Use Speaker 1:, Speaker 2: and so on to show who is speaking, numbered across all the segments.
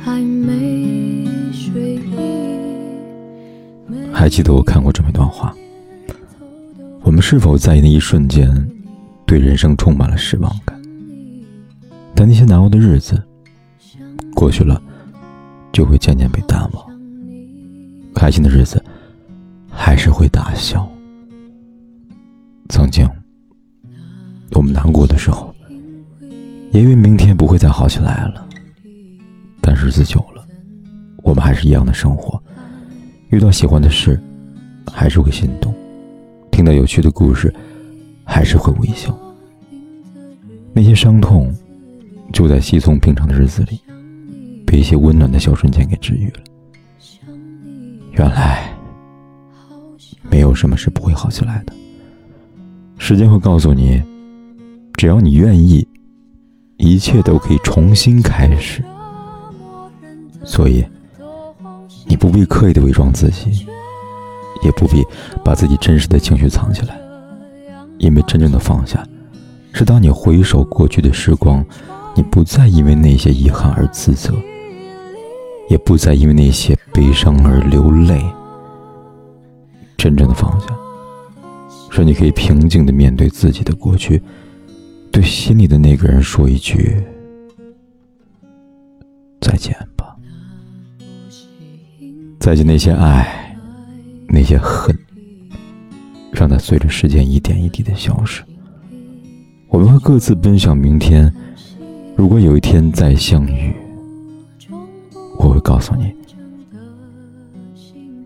Speaker 1: 还没睡意？
Speaker 2: 还记得我看过这么一段话：我们是否在那一瞬间对人生充满了失望感？但那些难熬的日子过去了，就会渐渐被淡忘；开心的日子还是会大笑。曾经，我们难过的时候，也以为明天不会再好起来了。但日子久了，我们还是一样的生活。遇到喜欢的事，还是会心动；听到有趣的故事，还是会微笑。那些伤痛，就在稀松平常的日子里，被一些温暖的小瞬间给治愈了。原来，没有什么是不会好起来的。时间会告诉你，只要你愿意，一切都可以重新开始。所以。你不必刻意的伪装自己，也不必把自己真实的情绪藏起来，因为真正的放下，是当你回首过去的时光，你不再因为那些遗憾而自责，也不再因为那些悲伤而流泪。真正的放下，是你可以平静的面对自己的过去，对心里的那个人说一句再见。再见那些爱，那些恨，让它随着时间一点一滴的消失。我们会各自奔向明天。如果有一天再相遇，我会告诉你，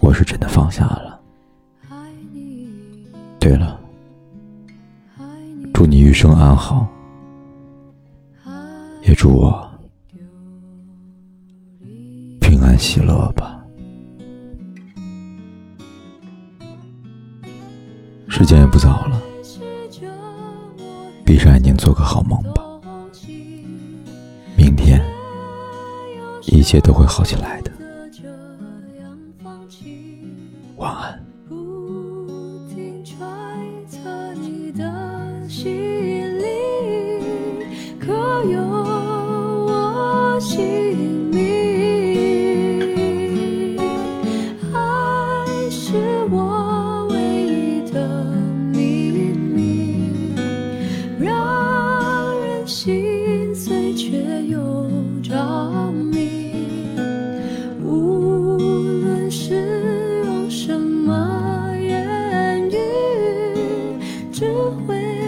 Speaker 2: 我是真的放下了。对了，祝你余生安好，也祝我平安喜乐吧。时间也不早了，闭上眼睛做个好梦吧。明天一切都会好起来的。away.